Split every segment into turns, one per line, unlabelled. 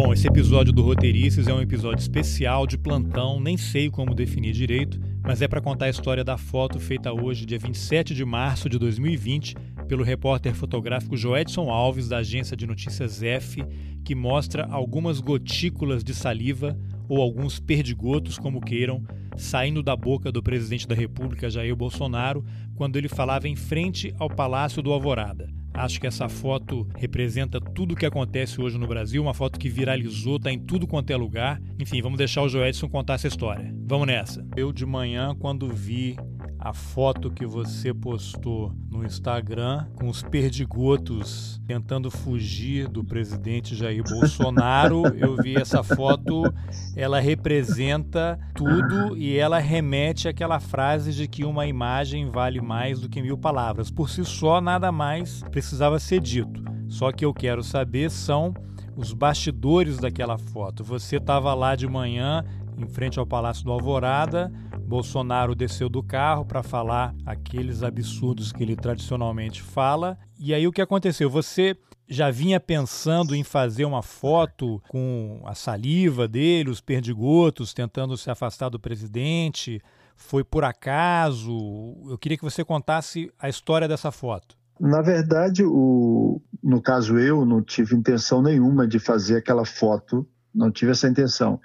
Bom, esse episódio do Roteiristas é um episódio especial de plantão, nem sei como definir direito, mas é para contar a história da foto feita hoje, dia 27 de março de 2020, pelo repórter fotográfico Joedson Alves, da agência de notícias F, que mostra algumas gotículas de saliva ou alguns perdigotos, como queiram, saindo da boca do presidente da República, Jair Bolsonaro, quando ele falava em frente ao Palácio do Alvorada. Acho que essa foto representa tudo o que acontece hoje no Brasil, uma foto que viralizou, tá em tudo quanto é lugar. Enfim, vamos deixar o Joedson contar essa história. Vamos nessa. Eu de manhã, quando vi a foto que você postou no Instagram com os perdigotos tentando fugir do presidente Jair Bolsonaro. Eu vi essa foto, ela representa tudo e ela remete àquela frase de que uma imagem vale mais do que mil palavras. Por si só, nada mais precisava ser dito. Só que eu quero saber são os bastidores daquela foto. Você estava lá de manhã em frente ao Palácio do Alvorada. Bolsonaro desceu do carro para falar aqueles absurdos que ele tradicionalmente fala. E aí o que aconteceu? Você já vinha pensando em fazer uma foto com a saliva dele, os perdigotos, tentando se afastar do presidente? Foi por acaso? Eu queria que você contasse a história dessa foto.
Na verdade, o, no caso eu não tive intenção nenhuma de fazer aquela foto, não tive essa intenção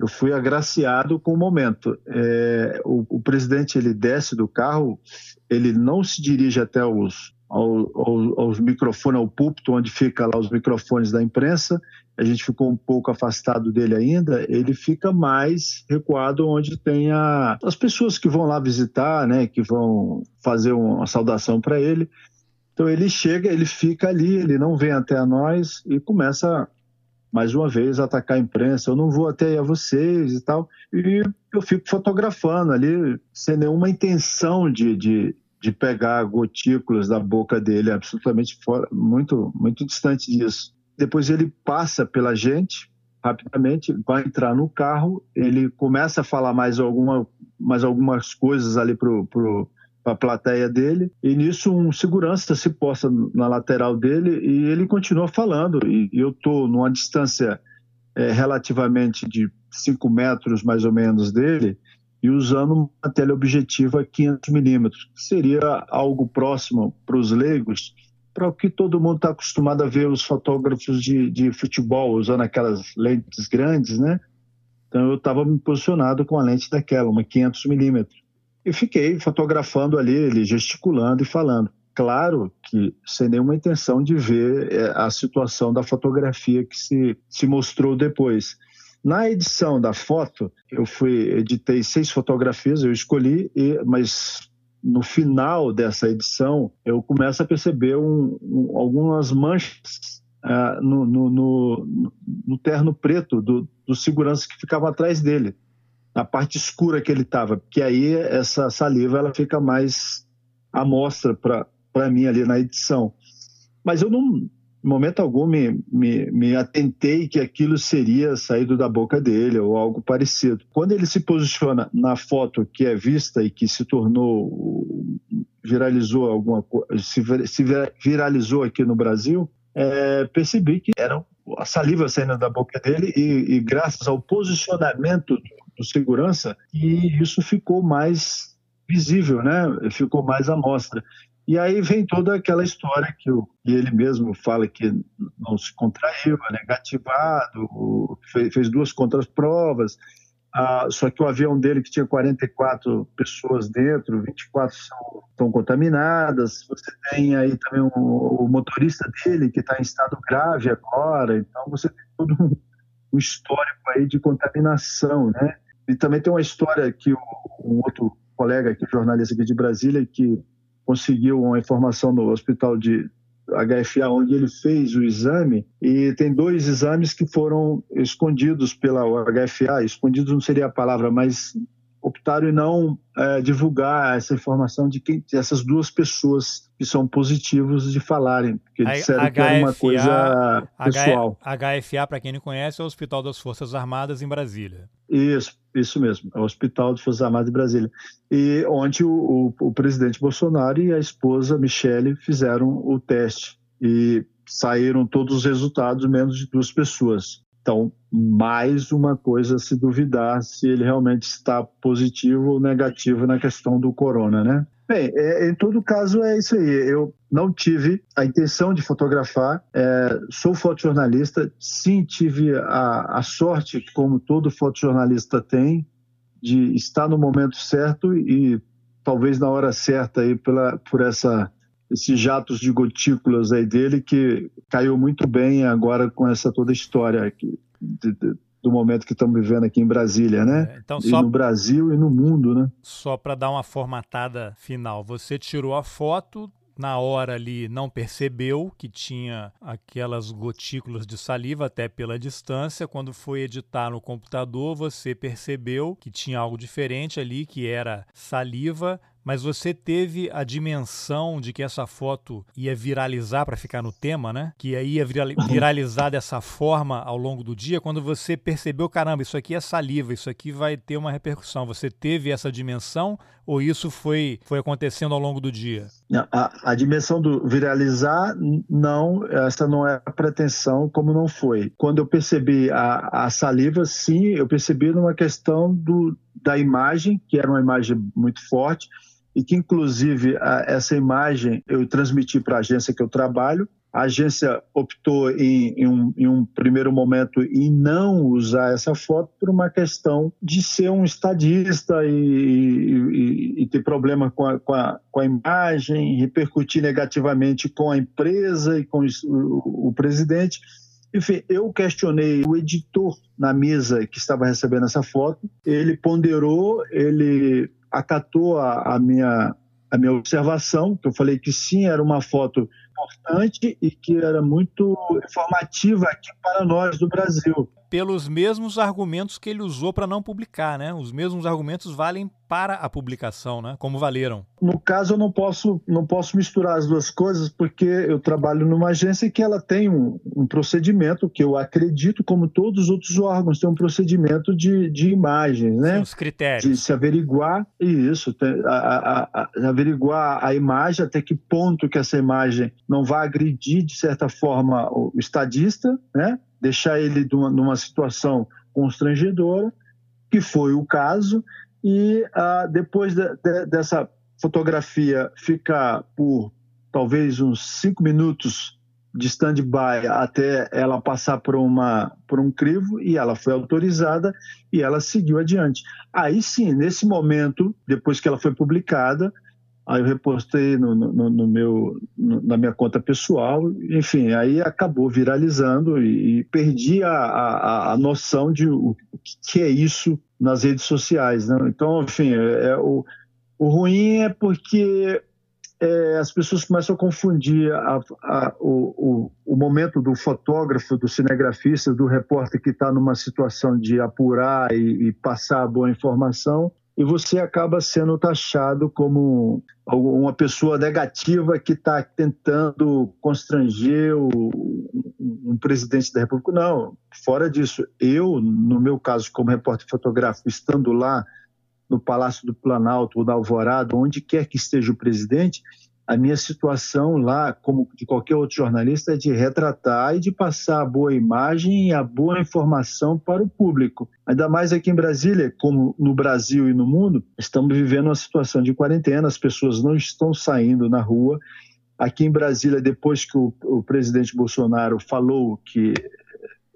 eu fui agraciado com o momento. É, o, o, presidente ele desce do carro, ele não se dirige até os, ao, ao, aos microfones, ao púlpito onde fica lá os microfones da imprensa. A gente ficou um pouco afastado dele ainda. Ele fica mais recuado onde tem a, as pessoas que vão lá visitar, né, que vão fazer uma saudação para ele. Então ele chega, ele fica ali, ele não vem até nós e começa mais uma vez atacar a imprensa, eu não vou até a vocês e tal. E eu fico fotografando ali, sem nenhuma intenção de, de, de pegar gotículas da boca dele, absolutamente fora, muito, muito distante disso. Depois ele passa pela gente, rapidamente, vai entrar no carro, ele começa a falar mais, alguma, mais algumas coisas ali pro, pro para a plateia dele, e nisso um segurança se posta na lateral dele e ele continua falando. E eu estou numa distância é, relativamente de 5 metros mais ou menos dele e usando uma teleobjetiva 500 milímetros, que seria algo próximo para os leigos, para o que todo mundo está acostumado a ver os fotógrafos de, de futebol usando aquelas lentes grandes, né? Então eu estava me posicionado com a lente daquela, uma 500 milímetros e fiquei fotografando ali, ele gesticulando e falando. Claro que sem nenhuma intenção de ver é, a situação da fotografia que se, se mostrou depois. Na edição da foto, eu fui editei seis fotografias, eu escolhi, e, mas no final dessa edição eu começo a perceber um, um, algumas manchas uh, no, no, no, no, terno preto do, do segurança que ficava atrás dele na parte escura que ele estava, porque aí essa saliva ela fica mais à mostra para mim ali na edição. Mas eu em momento algum, me, me, me atentei que aquilo seria saído da boca dele ou algo parecido. Quando ele se posiciona na foto que é vista e que se tornou, viralizou alguma se, se viralizou aqui no Brasil, é, percebi que era a saliva saindo da boca dele e, e graças ao posicionamento segurança, e isso ficou mais visível, né? Ficou mais à mostra. E aí vem toda aquela história que, que ele mesmo fala que não se contraiu, é negativado, fez, fez duas contraprovas, ah, só que o avião dele, que tinha 44 pessoas dentro, 24 são, estão contaminadas. Você tem aí também o, o motorista dele, que está em estado grave agora. Então, você tem todo um, um histórico aí de contaminação, né? E também tem uma história que um outro colega, aqui, jornalista aqui de Brasília, que conseguiu uma informação no hospital de HFA, onde ele fez o exame, e tem dois exames que foram escondidos pela HFA. Escondidos não seria a palavra, mas optaram em não é, divulgar essa informação de quem essas duas pessoas que são positivos de falarem, porque disseram HFA, que era uma coisa pessoal.
HFA, para quem não conhece, é o Hospital das Forças Armadas em Brasília.
Isso, isso mesmo, é o Hospital das Forças Armadas em Brasília. E onde o, o, o presidente Bolsonaro e a esposa Michele fizeram o teste e saíram todos os resultados, menos de duas pessoas. Então, mais uma coisa a se duvidar se ele realmente está positivo ou negativo na questão do corona, né? Bem, é, em todo caso é isso aí. Eu não tive a intenção de fotografar, é, sou fotojornalista, sim tive a, a sorte, como todo fotojornalista tem, de estar no momento certo e talvez na hora certa aí pela, por essa esses jatos de gotículas aí dele que caiu muito bem agora com essa toda história aqui, de, de, do momento que estamos vivendo aqui em Brasília, né?
É, então,
e no Brasil e no mundo, né?
Só para dar uma formatada final, você tirou a foto na hora ali não percebeu que tinha aquelas gotículas de saliva até pela distância. Quando foi editar no computador, você percebeu que tinha algo diferente ali, que era saliva mas você teve a dimensão de que essa foto ia viralizar para ficar no tema, né? Que ia viralizar dessa forma ao longo do dia, quando você percebeu, caramba, isso aqui é saliva, isso aqui vai ter uma repercussão. Você teve essa dimensão ou isso foi, foi acontecendo ao longo do dia?
A, a dimensão do viralizar, não, essa não é a pretensão, como não foi. Quando eu percebi a, a saliva, sim, eu percebi numa questão do, da imagem, que era uma imagem muito forte, e que inclusive essa imagem eu transmiti para a agência que eu trabalho. A agência optou em, em, um, em, um, primeiro momento em não usar essa foto por uma questão de ser um estadista e, e, e ter problema com a, com, a, com a, imagem, repercutir negativamente com a empresa e com o, o presidente. Enfim, eu questionei o editor na mesa que estava recebendo essa foto. Ele ponderou, ele acatou a, a, minha, a minha observação, que eu falei que sim, era uma foto importante e que era muito informativa aqui para nós do Brasil
pelos mesmos argumentos que ele usou para não publicar, né? Os mesmos argumentos valem para a publicação, né? Como valeram.
No caso, eu não posso, não posso misturar as duas coisas, porque eu trabalho numa agência que ela tem um, um procedimento que eu acredito, como todos os outros órgãos, tem um procedimento de, de imagens, né?
Sim, os critérios.
De se averiguar isso, a, a, a, averiguar a imagem, até que ponto que essa imagem não vai agredir, de certa forma, o estadista, né? deixar ele numa situação constrangedora, que foi o caso, e ah, depois de, de, dessa fotografia ficar por talvez uns cinco minutos de stand-by até ela passar por, uma, por um crivo e ela foi autorizada e ela seguiu adiante. Aí sim, nesse momento, depois que ela foi publicada, Aí eu repostei no, no, no meu, no, na minha conta pessoal, enfim, aí acabou viralizando e, e perdi a, a, a, noção de o, que é isso nas redes sociais. Né? Então, enfim, é, é, o, o ruim é porque é, as pessoas começam a confundir a, a, o, o, o, momento do fotógrafo, do cinegrafista, do repórter que está numa situação de apurar e, e, passar a boa informação e você acaba sendo taxado como uma pessoa negativa que está tentando constranger o, um presidente da República. Não, fora disso, eu, no meu caso, como repórter fotográfico, estando lá no Palácio do Planalto ou na Alvorada, onde quer que esteja o presidente, a minha situação lá, como de qualquer outro jornalista, é de retratar e de passar a boa imagem e a boa informação para o público. Ainda mais aqui em Brasília, como no Brasil e no mundo, estamos vivendo uma situação de quarentena, as pessoas não estão saindo na rua. Aqui em Brasília, depois que o, o presidente Bolsonaro falou que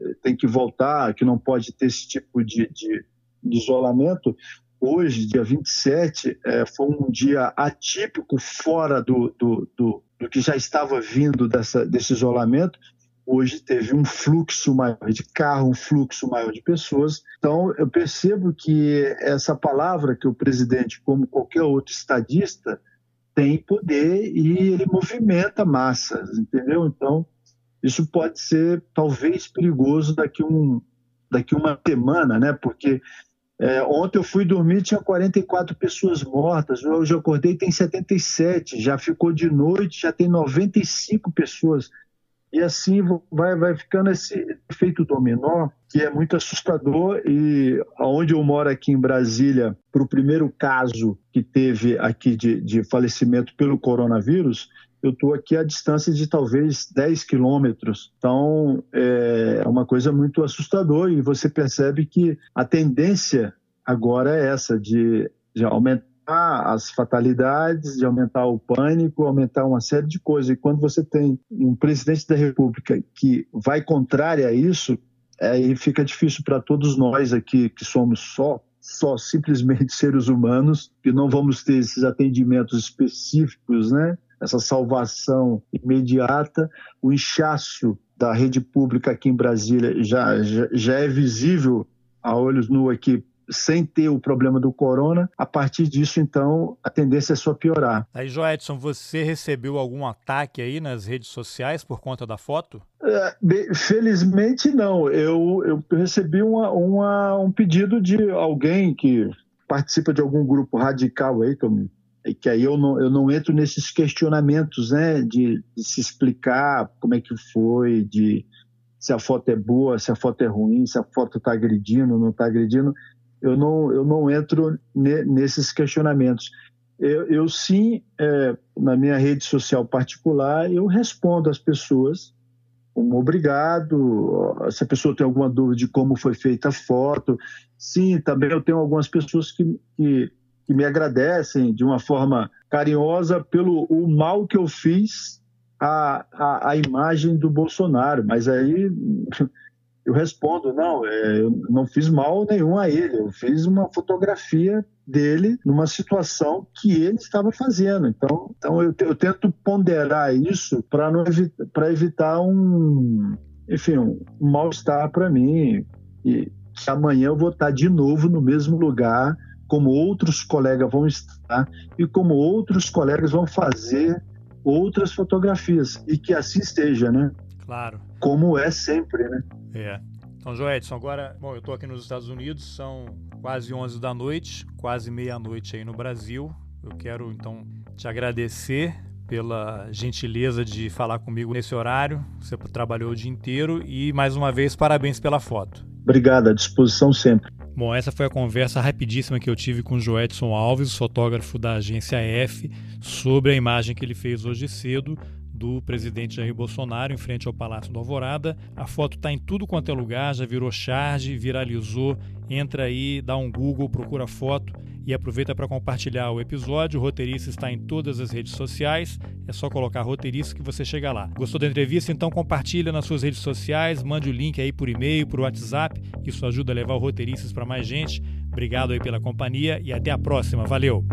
eh, tem que voltar, que não pode ter esse tipo de, de, de isolamento, hoje, dia 27, é, foi um dia atípico, fora do, do, do, do que já estava vindo dessa, desse isolamento. Hoje teve um fluxo maior de carro, um fluxo maior de pessoas. Então, eu percebo que essa palavra que o presidente, como qualquer outro estadista, tem poder e ele movimenta massas, entendeu? Então, isso pode ser talvez perigoso daqui um daqui uma semana, né? Porque é, ontem eu fui dormir, tinha 44 pessoas mortas. Hoje eu acordei, tem 77. Já ficou de noite, já tem 95 pessoas. E assim vai, vai ficando esse efeito dominó, que é muito assustador. E onde eu moro aqui em Brasília, para o primeiro caso que teve aqui de, de falecimento pelo coronavírus, eu estou aqui a distância de talvez 10 quilômetros. Então, é, é uma coisa muito assustadora e você percebe que a tendência agora é essa, de, de aumentar as fatalidades, de aumentar o pânico, aumentar uma série de coisas. E quando você tem um presidente da República que vai contrário a isso, aí fica difícil para todos nós aqui que somos só só simplesmente seres humanos, que não vamos ter esses atendimentos específicos, né? Essa salvação imediata. O inchaço da rede pública aqui em Brasília já, já, já é visível a olhos nu aqui sem ter o problema do corona, a partir disso, então, a tendência é só piorar.
Aí, Joedson, você recebeu algum ataque aí nas redes sociais por conta da foto?
É, bem, felizmente não. Eu, eu recebi uma, uma, um pedido de alguém que participa de algum grupo radical aí, que, eu, que aí eu não, eu não entro nesses questionamentos, né, de, de se explicar como é que foi, de se a foto é boa, se a foto é ruim, se a foto está agredindo, não está agredindo eu não, eu não entro ne, nesses questionamentos. Eu, eu sim, é, na minha rede social particular, eu respondo às pessoas como obrigado. Se a pessoa tem alguma dúvida de como foi feita a foto, sim, também eu tenho algumas pessoas que, que, que me agradecem de uma forma carinhosa pelo o mal que eu fiz à, à, à imagem do Bolsonaro. Mas aí eu respondo, não, é, eu não fiz mal nenhum a ele, eu fiz uma fotografia dele numa situação que ele estava fazendo. Então, então eu, eu tento ponderar isso para evitar, evitar um, enfim, um, mal-estar para mim. E amanhã eu vou estar de novo no mesmo lugar, como outros colegas vão estar e como outros colegas vão fazer outras fotografias. E que assim esteja, né?
Claro.
Como é sempre, né?
É. Então, Joedson, agora, bom, eu estou aqui nos Estados Unidos, são quase 11 da noite, quase meia-noite aí no Brasil. Eu quero, então, te agradecer pela gentileza de falar comigo nesse horário. Você trabalhou o dia inteiro e, mais uma vez, parabéns pela foto.
Obrigado, à disposição sempre.
Bom, essa foi a conversa rapidíssima que eu tive com o Joedson Alves, fotógrafo da agência F, sobre a imagem que ele fez hoje cedo do presidente Jair Bolsonaro em frente ao Palácio do Alvorada. A foto está em tudo quanto é lugar, já virou charge, viralizou. Entra aí, dá um Google, procura a foto e aproveita para compartilhar o episódio. O Roteirista está em todas as redes sociais. É só colocar Roteirista que você chega lá. Gostou da entrevista? Então compartilha nas suas redes sociais, mande o link aí por e-mail, por WhatsApp. Isso ajuda a levar o Roteiristas para mais gente. Obrigado aí pela companhia e até a próxima. Valeu!